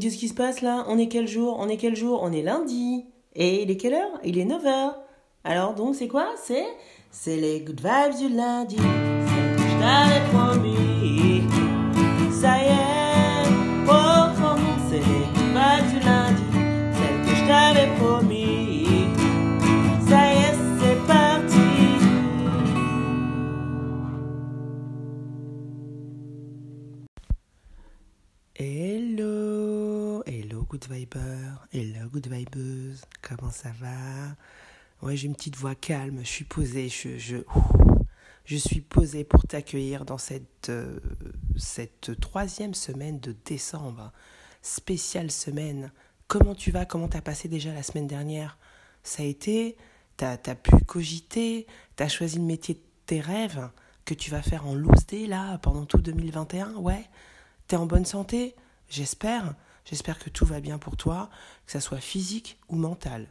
qu'est-ce qui se passe là? On est quel jour? On est quel jour? On est lundi. Et il est quelle heure? Il est 9h. Alors donc c'est quoi? C'est les good vibes du lundi. C'est que je t'avais promis. Ça y est, oh, oh, c'est les good vibes du lundi. Celle que je t'avais promis. Ça y est, c'est parti. Hello good viber, hello good vibeuse, comment ça va? Ouais, j'ai une petite voix calme, je suis posée, je, je, je suis posée pour t'accueillir dans cette, euh, cette troisième semaine de décembre, spéciale semaine. Comment tu vas? Comment t'as passé déjà la semaine dernière? Ça a été? T'as as pu cogiter? T'as choisi le métier de tes rêves que tu vas faire en loose day là pendant tout 2021 Ouais. T'es en bonne santé? J'espère. J'espère que tout va bien pour toi, que ça soit physique ou mental.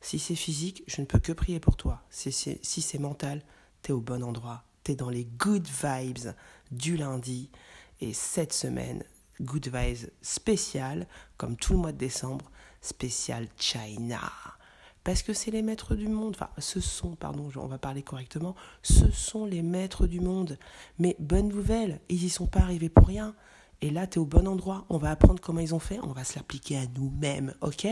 Si c'est physique, je ne peux que prier pour toi. Si c'est si mental, t'es au bon endroit. T'es dans les good vibes du lundi. Et cette semaine, good vibes spécial, comme tout le mois de décembre, spécial China. Parce que c'est les maîtres du monde. Enfin, ce sont, pardon, on va parler correctement. Ce sont les maîtres du monde. Mais bonne nouvelle, ils n'y sont pas arrivés pour rien. Et là, tu es au bon endroit. On va apprendre comment ils ont fait. On va se l'appliquer à nous-mêmes. OK?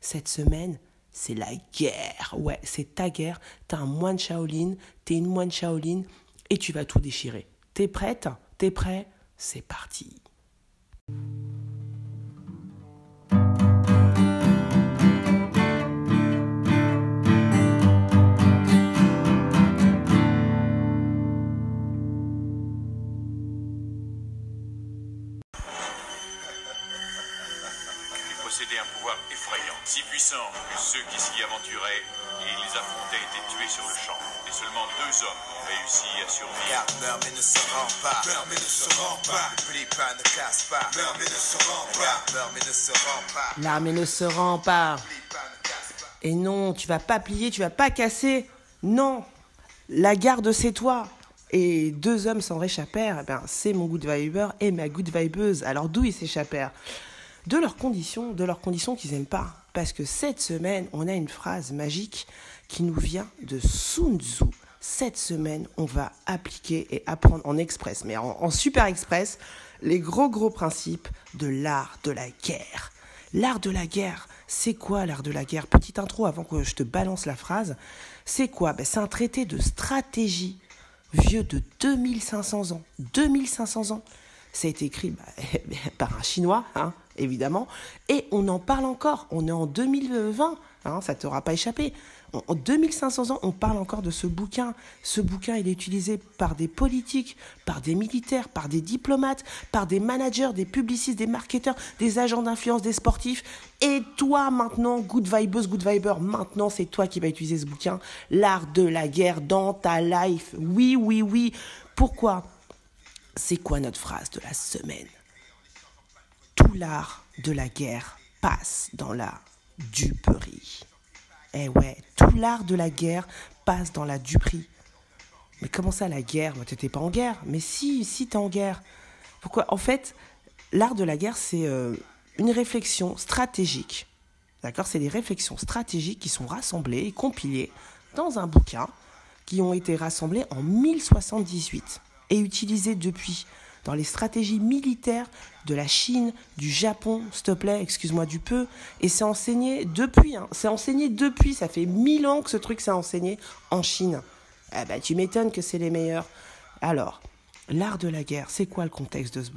Cette semaine, c'est la guerre. Ouais, c'est ta guerre. T'es un moine Shaolin. T'es une moine Shaolin. Et tu vas tout déchirer. T'es prête? T'es prêt? C'est parti. Pas. Mais ne se rend pas. Mais ne se rend pas. L'armée ne se rend pas. Et non, tu vas pas plier, tu vas pas casser. Non, la garde c'est toi. Et deux hommes s'en réchappèrent, eh ben, c'est mon good viber et ma good vibeuse. Alors d'où ils s'échappèrent? De leurs conditions, de leurs conditions qu'ils n'aiment pas. Parce que cette semaine, on a une phrase magique qui nous vient de Sun Tzu. Cette semaine, on va appliquer et apprendre en express, mais en, en super express, les gros gros principes de l'art de la guerre. L'art de la guerre, c'est quoi l'art de la guerre? Petite intro avant que je te balance la phrase. C'est quoi? Ben, C'est un traité de stratégie vieux de 2500 ans. 2500 ans. Ça a été écrit bah, par un Chinois, hein, évidemment. Et on en parle encore. On est en 2020. Hein, ça ne t'aura pas échappé. En en 2500 ans, on parle encore de ce bouquin. Ce bouquin, il est utilisé par des politiques, par des militaires, par des diplomates, par des managers, des publicistes, des marketeurs, des agents d'influence, des sportifs. Et toi, maintenant, good vibeuse, good viber, maintenant, c'est toi qui vas utiliser ce bouquin. L'art de la guerre dans ta life. Oui, oui, oui. Pourquoi? C'est quoi notre phrase de la semaine? Tout l'art de la guerre passe dans la duperie. Eh ouais, tout l'art de la guerre passe dans la duperie. Mais comment ça, la guerre? Moi, t'étais pas en guerre. Mais si, si, t'es en guerre. Pourquoi? En fait, l'art de la guerre, c'est euh, une réflexion stratégique. D'accord? C'est des réflexions stratégiques qui sont rassemblées et compilées dans un bouquin qui ont été rassemblées en 1078 et utilisées depuis dans les stratégies militaires de la Chine, du Japon, s'il te plaît, excuse-moi du peu, et c'est enseigné depuis, hein, c'est enseigné depuis, ça fait mille ans que ce truc s'est enseigné en Chine. Ah bah tu m'étonnes que c'est les meilleurs. Alors, l'art de la guerre, c'est quoi le contexte de ce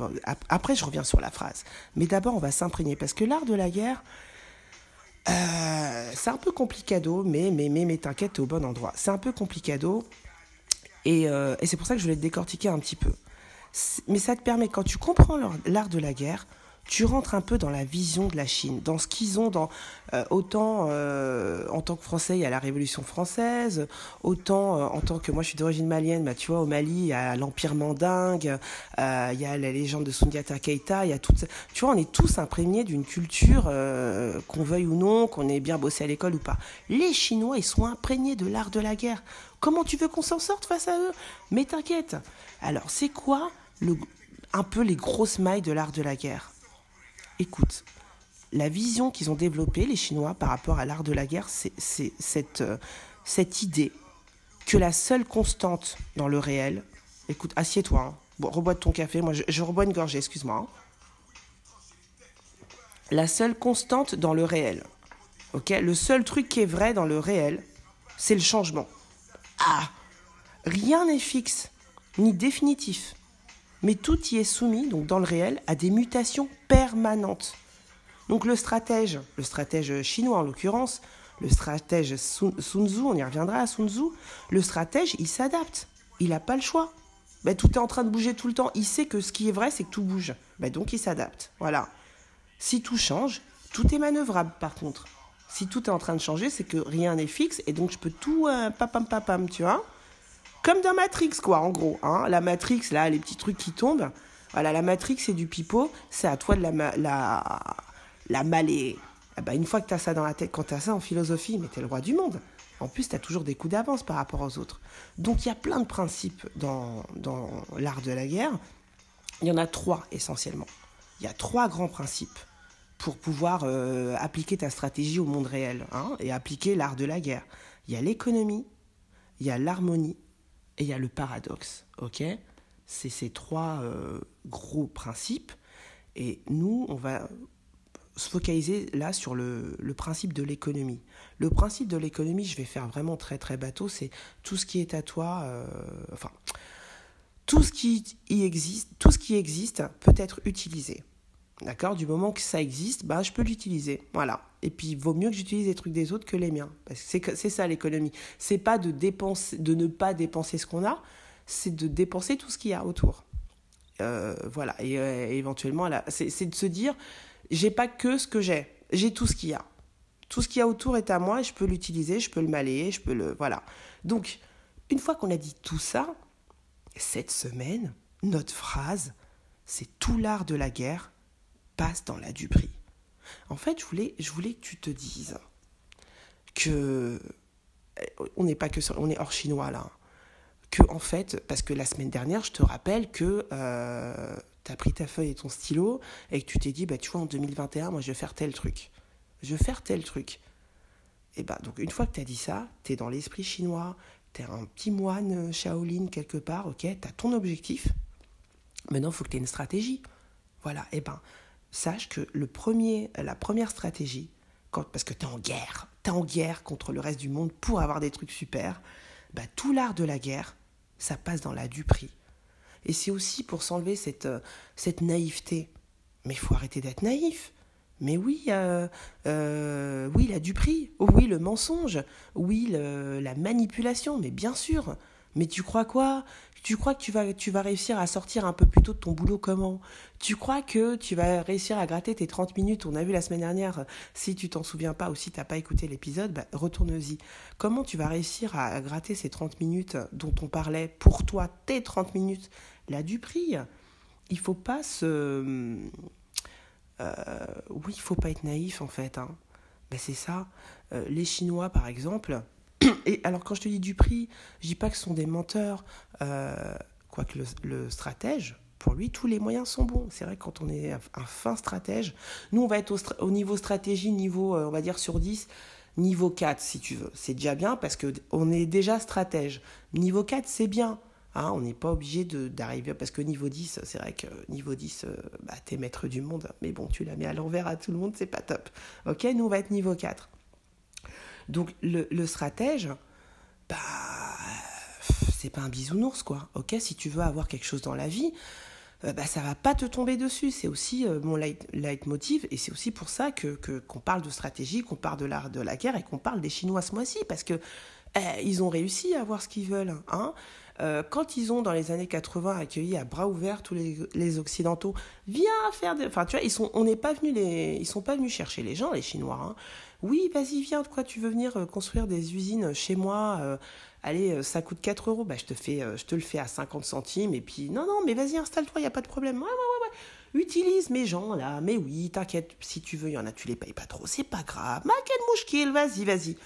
Après, je reviens sur la phrase. Mais d'abord, on va s'imprégner, parce que l'art de la guerre, euh, c'est un peu complicado, mais, mais, mais, mais t'inquiète, t'es au bon endroit. C'est un peu complicado, et, euh, et c'est pour ça que je voulais te décortiquer un petit peu. Mais ça te permet, quand tu comprends l'art de la guerre, tu rentres un peu dans la vision de la Chine, dans ce qu'ils ont, dans euh, autant euh, en tant que Français, il y a la Révolution française, autant euh, en tant que moi je suis d'origine malienne, bah, tu vois, au Mali, il y a l'Empire mandingue, il y a la légende de Sundiata Keita, il y a tout, tu vois, on est tous imprégnés d'une culture, qu'on veuille ou non, qu'on ait bien bossé à l'école ou pas. Les Chinois, ils sont imprégnés de l'art de la guerre. Comment tu veux qu'on s'en sorte face à eux? Mais t'inquiète. Alors, c'est quoi un peu les grosses mailles de l'art de la guerre? Écoute, la vision qu'ils ont développée, les Chinois, par rapport à l'art de la guerre, c'est cette, euh, cette idée que la seule constante dans le réel. Écoute, assieds-toi. Hein. Bon, rebois ton café. Moi, je, je rebois une gorgée, excuse-moi. hein. La seule constante dans le réel. Ok? Le seul truc qui est vrai dans le réel, c'est le changement. Ah Rien n'est fixe, ni définitif. Mais tout y est soumis, donc dans le réel, à des mutations permanentes. Donc le stratège, le stratège chinois en l'occurrence, le stratège Sun Tzu, on y reviendra à Sun Tzu, le stratège, il s'adapte. Il n'a pas le choix. Ben, tout est en train de bouger tout le temps. Il sait que ce qui est vrai, c'est que tout bouge. Ben, donc il s'adapte. Voilà. Si tout change, tout est manœuvrable par contre. Si tout est en train de changer, c'est que rien n'est fixe et donc je peux tout euh, papam papam, tu vois. Comme dans Matrix, quoi, en gros. Hein. La Matrix, là, les petits trucs qui tombent. Voilà, la Matrix, c'est du pipeau. C'est à toi de la, ma- la, la maler. Ah bah, une fois que tu as ça dans la tête, quand tu as ça en philosophie, mais tu es le roi du monde. En plus, tu as toujours des coups d'avance par rapport aux autres. Donc, il y a plein de principes dans, dans l'art de la guerre. Il y en a trois essentiellement. Il y a trois grands principes pour pouvoir euh, appliquer ta stratégie au monde réel hein, et appliquer l'art de la guerre. Il y a l'économie, il y a l'harmonie et il y a le paradoxe. Ok? C'est ces trois euh, gros principes. Et nous, on va se focaliser là sur le, principe de l'économie. Le principe de l'économie, je vais faire vraiment très très bateau, c'est tout ce qui est à toi, euh, enfin, tout ce qui y existe, tout ce qui existe peut être utilisé. D'accord Du moment que ça existe, bah, je peux l'utiliser. Voilà. Et puis, il vaut mieux que j'utilise les trucs des autres que les miens. Parce que c'est ça l'économie. C'est pas de, dépenser, de ne pas dépenser ce qu'on a, c'est de dépenser tout ce qu'il y a autour. Euh, voilà. Et euh, éventuellement, c'est de se dire j'ai pas que ce que j'ai, j'ai tout ce qu'il y a. Tout ce qu'il y a autour est à moi et je peux l'utiliser, je peux le malayer, je peux le. Voilà. Donc, une fois qu'on a dit tout ça, cette semaine, notre phrase, c'est tout l'art de la guerre passe dans la duperie. En fait, je voulais, je voulais que tu te dises que on n'est pas que on est hors chinois là. Que en fait, parce que la semaine dernière, je te rappelle que euh, tu as pris ta feuille et ton stylo et que tu t'es dit, bah tu vois, en 2021, moi je vais faire tel truc. Je vais faire tel truc. Et bah donc une fois que tu as dit ça, tu es dans l'esprit chinois, tu es un petit moine Shaolin quelque part, ok, tu as ton objectif. Maintenant, il faut que tu aies une stratégie. Voilà, et ben sache que le premier, la première stratégie, parce que tu es en guerre, tu es en guerre contre le reste du monde pour avoir des trucs super, bah, tout l'art de la guerre, ça passe dans la duperie. Et c'est aussi pour s'enlever cette, euh, cette naïveté. Mais il faut arrêter d'être naïf. Mais oui, euh, euh, oui, la duperie, oui, le mensonge, oui, la manipulation, mais bien sûr. Mais tu crois quoi? Tu crois que tu vas, tu vas réussir à sortir un peu plus tôt de ton boulot comment? Tu crois que tu vas réussir à gratter tes 30 minutes? On a vu la semaine dernière, si tu t'en souviens pas ou si tu n'as pas écouté l'épisode, bah, retourne-y. Comment tu vas réussir à, gratter ces 30 minutes dont on parlait pour toi, tes 30 minutes? La duperie, il faut pas se... Euh, oui, il faut pas être naïf en fait. Hein. Ben, c'est ça. Euh, les Chinois, par exemple, et alors quand je te dis du prix, je dis pas que ce sont des menteurs, euh, quoique le, stratège, pour lui, tous les moyens sont bons. C'est vrai que quand on est un, fin stratège, nous on va être au, niveau stratégie, niveau, euh, on va dire sur 10, niveau 4 si tu veux. C'est déjà bien parce qu'on est déjà stratège. Niveau 4, c'est bien. Hein, on n'est pas obligé d'arriver parce que niveau 10, c'est vrai que niveau 10, euh, bah, t'es maître du monde, mais bon, tu la mets à l'envers à tout le monde, c'est pas top. Ok, nous on va être niveau 4. Donc le, stratège, bah, c'est pas un bisounours quoi. Ok, si tu veux avoir quelque chose dans la vie, euh, bah, ça va pas te tomber dessus. C'est aussi euh, mon leit- leitmotiv et c'est aussi pour ça que qu'on parle de stratégie, qu'on parle de l'art de la guerre et qu'on parle des Chinois ce mois-ci parce que eh, ils ont réussi à avoir ce qu'ils veulent. Hein Euh, quand ils ont dans les années 80 accueilli à bras ouverts tous les, les occidentaux, viens faire des, enfin tu vois, ils sont, on n'est pas venus les, ils sont pas venus chercher les gens, les Chinois. Hein. Oui, vas-y, viens, de quoi tu veux venir euh, construire des usines chez moi euh, Allez, euh, ça coûte 4 euros, bah, je, te fais, je le fais à 50 centimes, et puis non, non, mais vas-y, installe-toi, il n'y a pas de problème. Ouais, ouais, ouais. Utilise mes gens là, mais oui, t'inquiète, si tu veux, il y en a, tu les payes pas trop, c'est pas grave. Ma quelle mouche qu'il, vas-y, vas-y.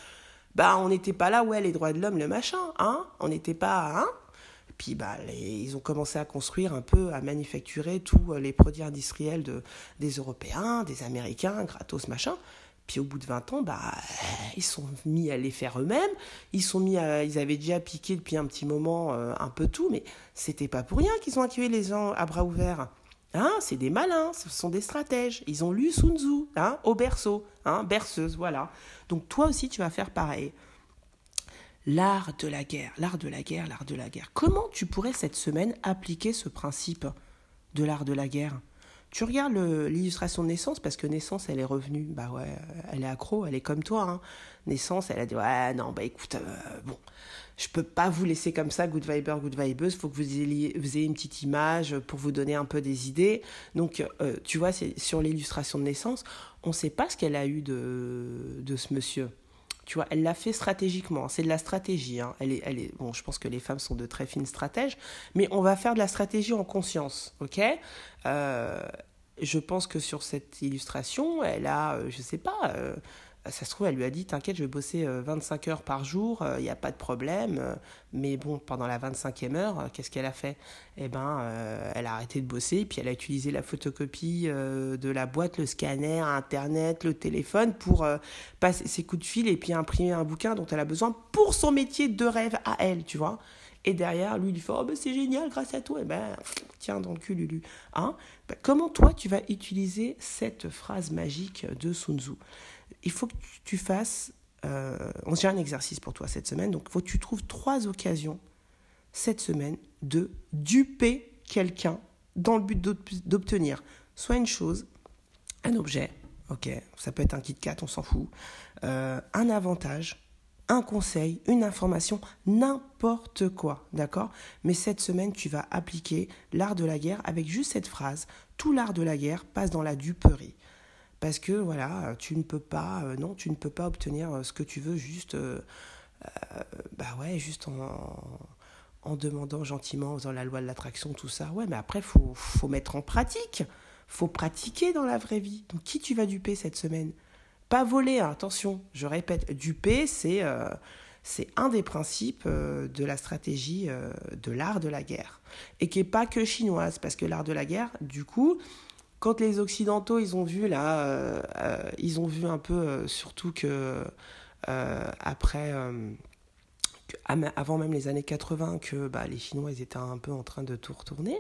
Bah, on n'était pas là, ouais, les droits de l'homme, le machin, hein On n'était pas, hein Puis bah, ils ont commencé à construire un peu, à manufacturer tous les produits industriels de, des Européens, des Américains, gratos, machin. Puis au bout de 20 ans, bah, ils sont mis à les faire eux-mêmes. Ils sont mis à, ils avaient déjà piqué depuis un petit moment euh, un peu tout, mais c'était pas pour rien qu'ils ont accueilli les gens à bras ouverts. Hein, c'est des malins, ce sont des stratèges. Ils ont lu Sun Tzu, hein, au berceau, hein, berceuse, voilà. Donc toi aussi, tu vas faire pareil. L'art de la guerre, l'art de la guerre, l'art de la guerre. Comment tu pourrais cette semaine appliquer ce principe de l'art de la guerre? Tu regardes l'illustration de naissance parce que naissance elle est revenue bah ouais elle est accro elle est comme toi hein. naissance elle a dit ouais non bah écoute euh, bon je peux pas vous laisser comme ça good viber good vibeuse faut que vous ayez, une petite image pour vous donner un peu des idées donc euh, tu vois c'est sur l'illustration de naissance on sait pas ce qu'elle a eu de ce monsieur tu vois, elle l'a fait stratégiquement. C'est de la stratégie. Hein. Elle est, elle bon, je pense que les femmes sont de très fines stratèges, mais on va faire de la stratégie en conscience, ok? Euh, Je pense que sur cette illustration, elle a, euh, je sais pas, euh, ça se trouve, elle lui a dit T'inquiète, je vais bosser 25 euh, heures par jour, il euh, n'y a pas de problème. Euh, mais bon, pendant la 25e heure, qu'est-ce qu'elle a fait? Eh ben, elle a arrêté de bosser, puis elle a utilisé la photocopie de la boîte, le scanner, Internet, le téléphone pour passer ses coups de fil et puis imprimer un bouquin dont elle a besoin pour son métier de rêve à elle, tu vois? Et derrière, lui, il fait Oh, ben c'est génial, grâce à toi. Eh ben, tiens dans le cul, Lulu. Hein? Ben, comment toi, tu vas utiliser cette phrase magique de Sun Tzu? Il faut que tu fasses. Euh, on un exercice pour toi cette semaine. Donc, il faut que tu trouves trois occasions cette semaine de duper quelqu'un dans le but d'obtenir soit une chose, un objet, ok, ça peut être un kit kat, on s'en fout, euh, un avantage, un conseil, une information, n'importe quoi, d'accord? Mais cette semaine, tu vas appliquer l'art de la guerre avec juste cette phrase. Tout l'art de la guerre passe dans la duperie parce que voilà, tu ne peux pas, euh, non, tu ne peux pas obtenir euh, ce que tu veux juste, euh, bah ouais, juste en, en, demandant gentiment, en faisant la loi de l'attraction, tout ça. Ouais, mais après, faut, faut mettre en pratique, faut pratiquer dans la vraie vie. Donc, qui tu vas duper cette semaine? Pas voler, hein, attention, je répète, duper, c'est c'est un des principes de la stratégie de l'art de la guerre et qui n'est pas que chinoise parce que l'art de la guerre du coup quand les occidentaux ils ont vu là euh, euh, ils ont vu un peu euh, surtout que après avant même les années 80 que bah, les chinois ils étaient un peu en train de tout retourner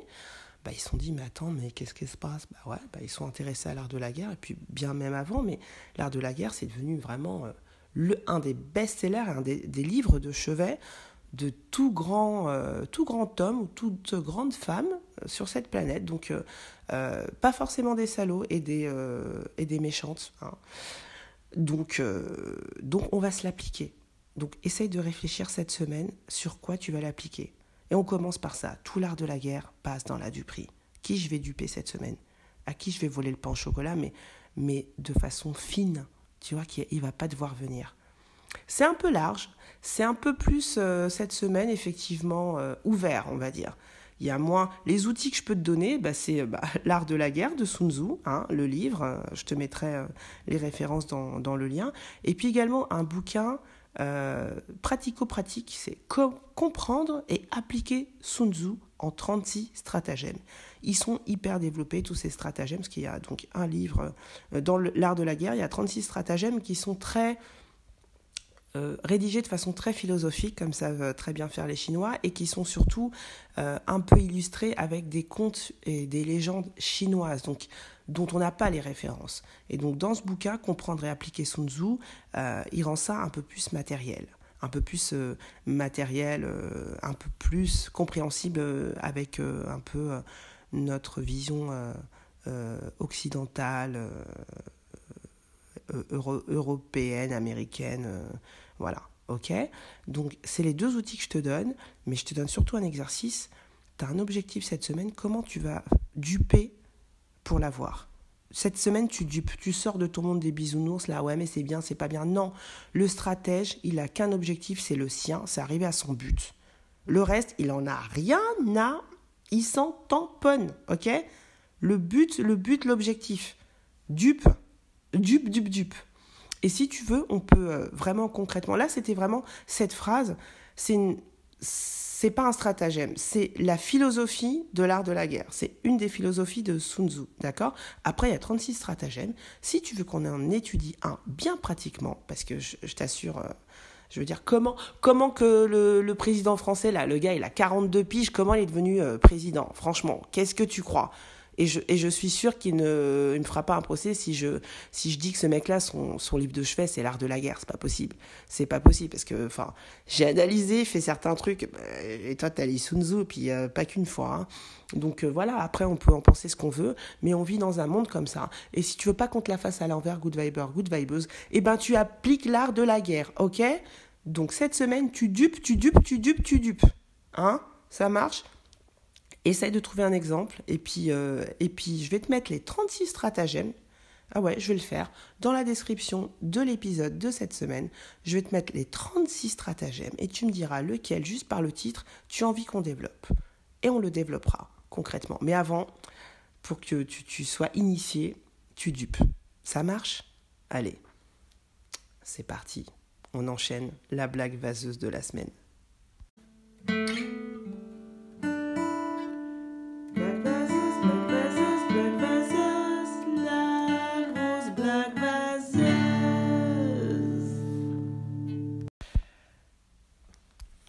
bah, ils se sont dit mais attends mais qu'est-ce qui se passe? Bah ouais bah, ils sont intéressés à l'art de la guerre et puis bien même avant mais l'art de la guerre c'est devenu vraiment le un des best-sellers un des, des livres de chevet de tout grand, euh, tout grand homme ou toute grande femme euh, sur cette planète. Donc, euh, pas forcément des salauds et des, et des méchantes. Hein. Donc, donc, on va se l'appliquer. Donc, essaye de réfléchir cette semaine sur quoi tu vas l'appliquer. Et on commence par ça. Tout l'art de la guerre passe dans la duperie. Qui je vais duper cette semaine? À qui je vais voler le pain au chocolat, mais, mais de façon fine. Tu vois qu'il ne va pas devoir venir. C'est un peu large, c'est un peu plus euh, cette semaine effectivement euh, ouvert, on va dire. Il y a moins les outils que je peux te donner, bah, c'est bah, l'art de la guerre de Sun Tzu, hein, le livre. Euh, je te mettrai les références dans, dans, le lien. Et puis également un bouquin pratico-pratique, c'est comprendre et appliquer Sun Tzu en 36 stratagèmes. Ils sont hyper développés, tous ces stratagèmes, parce qu'il y a donc un livre dans l'art de la guerre, il y a 36 stratagèmes qui sont très euh, rédigés de façon très philosophique, comme savent très bien faire les Chinois, et qui sont surtout euh, un peu illustrés avec des contes et des légendes chinoises, donc dont on n'a pas les références. Et donc dans ce bouquin, comprendre et appliquer Sun Tzu, euh, il rend ça un peu plus matériel un peu plus matériel, un peu plus compréhensible avec un peu notre vision occidentale, européenne, américaine, voilà, ok Donc, c'est les deux outils que je te donne, mais je te donne surtout un exercice. Tu as un objectif cette semaine, comment tu vas duper pour l'avoir? Cette semaine, tu dupes, tu sors de ton monde des bisounours, là, ouais, mais c'est bien, c'est pas bien. Non, le stratège, il a qu'un objectif, c'est le sien, c'est arriver à son but. Le reste, il en a rien à, il s'en tamponne, ok? Le but, le but, l'objectif. Dupe, dupe, dupe, dupe. Et si tu veux, on peut euh, vraiment concrètement. Là, c'était vraiment cette phrase. C'est c'est pas un stratagème, c'est la philosophie de l'art de la guerre. C'est une des philosophies de Sun Tzu, d'accord? Après, il y a 36 stratagèmes. Si tu veux qu'on en étudie un bien pratiquement, parce que je, t'assure, euh, je veux dire, comment, comment que le, président français, là, le gars, il a 42 piges, comment il est devenu euh, président? Franchement, qu'est-ce que tu crois? Et je, suis sûr qu'il ne, fera pas un procès si je, si je dis que ce mec-là, son, son livre de chevet, c'est l'art de la guerre. C'est pas possible. C'est pas possible parce que, enfin, j'ai analysé, fait certains trucs. Bah, et toi, t'as lu Sun Tzu, puis euh, pas qu'une fois. Hein. Donc euh, voilà, après, on peut en penser ce qu'on veut, mais on vit dans un monde comme ça. Et si tu veux pas qu'on te la fasse à l'envers, good viber, good vibeuse, eh ben, tu appliques l'art de la guerre, ok? Donc cette semaine, tu dupes, tu dupes, tu dupes, tu dupes. Hein? Ça marche? Essaye de trouver un exemple et puis, euh, et puis je vais te mettre les 36 stratagèmes. Ah ouais, je vais le faire. Dans la description de l'épisode de cette semaine, je vais te mettre les 36 stratagèmes et tu me diras lequel, juste par le titre, tu as envie qu'on développe. Et on le développera concrètement. Mais avant, pour que tu, tu sois initié, tu dupes. Ça marche? Allez, c'est parti. On enchaîne la blague vaseuse de la semaine.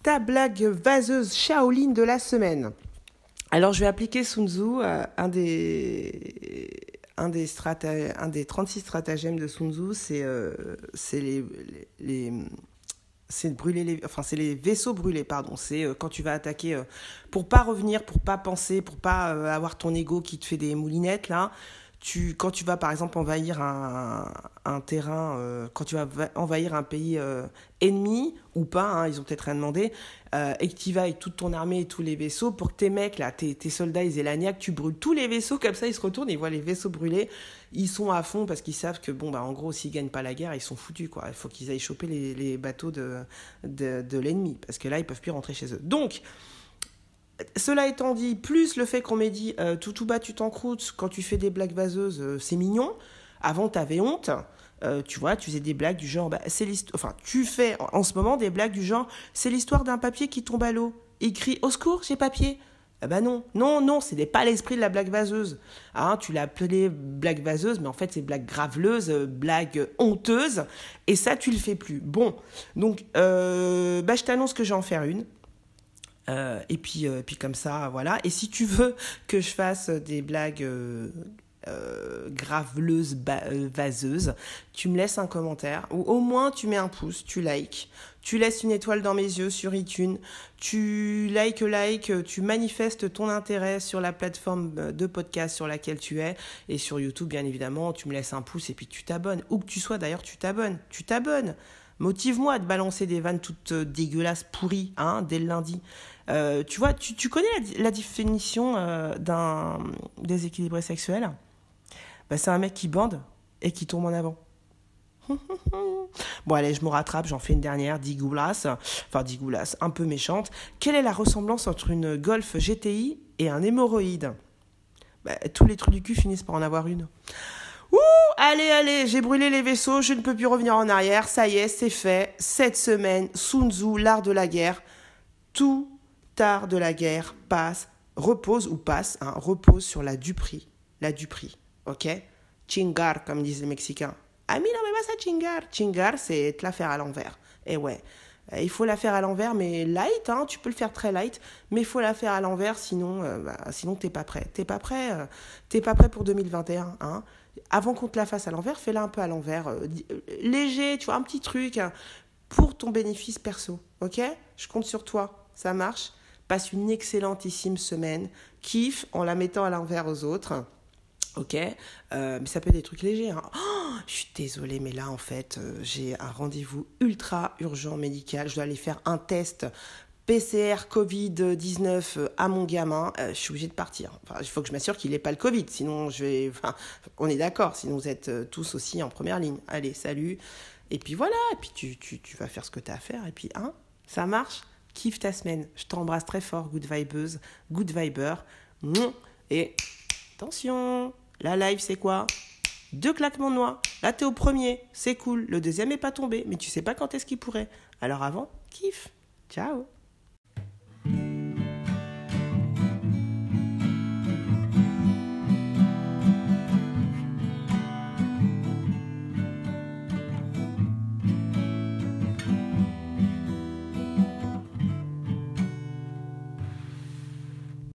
Ta blague vaseuse Shaolin de la semaine. Alors, je vais appliquer Sun Tzu, euh, un des un des, un des 36 stratagèmes de Sun Tzu, c'est euh, les, brûler les enfin c'est les vaisseaux brûlés pardon c'est euh, quand tu vas attaquer pour pas revenir pour pas penser pour pas avoir ton ego qui te fait des moulinettes là tu, quand tu vas par exemple envahir un, un terrain, euh, quand tu vas envahir un pays euh, ennemi ou pas, hein, ils ont peut-être rien demandé, euh, et que tu vas avec toute ton armée et tous les vaisseaux, pour que tes mecs, là, tes, soldats, ils aient tu brûles tous les vaisseaux, comme ça ils se retournent, ils voient les vaisseaux brûlés, ils sont à fond parce qu'ils savent que, bon, bah, en gros, s'ils gagnent pas la guerre, ils sont foutus, quoi. Il faut qu'ils aillent choper les, les bateaux de, de, de l'ennemi, parce que là, ils peuvent plus rentrer chez eux. Donc, cela étant dit, plus le fait qu'on m'ait dit euh, tout tout bas tu t'encroutes quand tu fais des blagues vaseuses, euh, c'est mignon. Avant, t'avais honte. Euh, tu vois, tu faisais des blagues du genre, bah, c'est enfin, tu fais en, ce moment des blagues du genre, c'est l'histoire d'un papier qui tombe à l'eau. Il crie au secours, j'ai papier. Ah bah non, non, non, ce n'est pas l'esprit de la blague vaseuse. Hein, tu l'as appelé blague vaseuse, mais en fait c'est blague graveleuse, blague honteuse, et ça tu le fais plus. Bon, donc bah, je t'annonce que je vais en faire une. Euh, et puis, euh, puis comme ça, voilà. Et si tu veux que je fasse des blagues euh, graveleuses, vaseuses, tu me laisses un commentaire ou au moins tu mets un pouce, tu likes, tu laisses une étoile dans mes yeux sur iTunes, tu likes, like, tu manifestes ton intérêt sur la plateforme de podcast sur laquelle tu es et sur YouTube bien évidemment, tu me laisses un pouce et puis tu t'abonnes. Où que tu sois d'ailleurs, tu t'abonnes, tu t'abonnes. Motive-moi à te balancer des vannes toutes dégueulasses, pourries, hein, dès le lundi. Euh, tu vois, tu, connais la, définition euh, d'un déséquilibré sexuel? Bah, C'est un mec qui bande et qui tombe en avant. bon allez, je me rattrape, j'en fais une dernière, digoulas, enfin digoulas, un peu méchante. Quelle est la ressemblance entre une Golf GTI et un hémorroïde? Bah, Tous les trucs du cul finissent par en avoir une. Ouh, allez, allez, j'ai brûlé les vaisseaux, je ne peux plus revenir en arrière, ça y est, c'est fait. Cette semaine, Sun Tzu, l'art de la guerre, tout tard de la guerre passe, repose ou passe, hein, repose sur la duperie. La duperie, ok? Chingar, comme disent les Mexicains. Ah, mais non, mais pas ça, chingar. Chingar, c'est te la faire à l'envers. Et eh ouais. Euh, il faut la faire à l'envers, mais light, hein, tu peux le faire très light, mais il faut la faire à l'envers, sinon, euh, bah, sinon t'es pas prêt. T'es pas prêt, euh, t'es pas prêt pour 2021. Hein. Avant qu'on te la fasse à l'envers, fais-la un peu à l'envers, léger, tu vois, un petit truc hein, pour ton bénéfice perso, ok? Je compte sur toi, ça marche? Passe une excellentissime semaine. Kiffe en la mettant à l'envers aux autres. Ok, euh, mais ça peut être des trucs légers. Hein. Oh, je suis désolée, mais là en fait, euh, j'ai un rendez-vous ultra urgent médical. Je dois aller faire un test PCR Covid-19 euh, à mon gamin. je suis obligée de partir. Il faut que je m'assure qu'il n'ait pas le Covid, sinon je vais. On est d'accord, sinon vous êtes tous aussi en première ligne. Allez, salut. Et puis voilà, et puis tu, tu, tu vas faire ce que tu as à faire, et puis, hein, ça marche kiffe ta semaine. Je t'embrasse très fort, good vibeuse, good viber. Et attention, la live c'est quoi? Deux claquements de noix. Là t'es au premier, c'est cool. Le deuxième est pas tombé, mais tu sais pas quand est-ce qu'il pourrait. Alors avant, kiffe. Ciao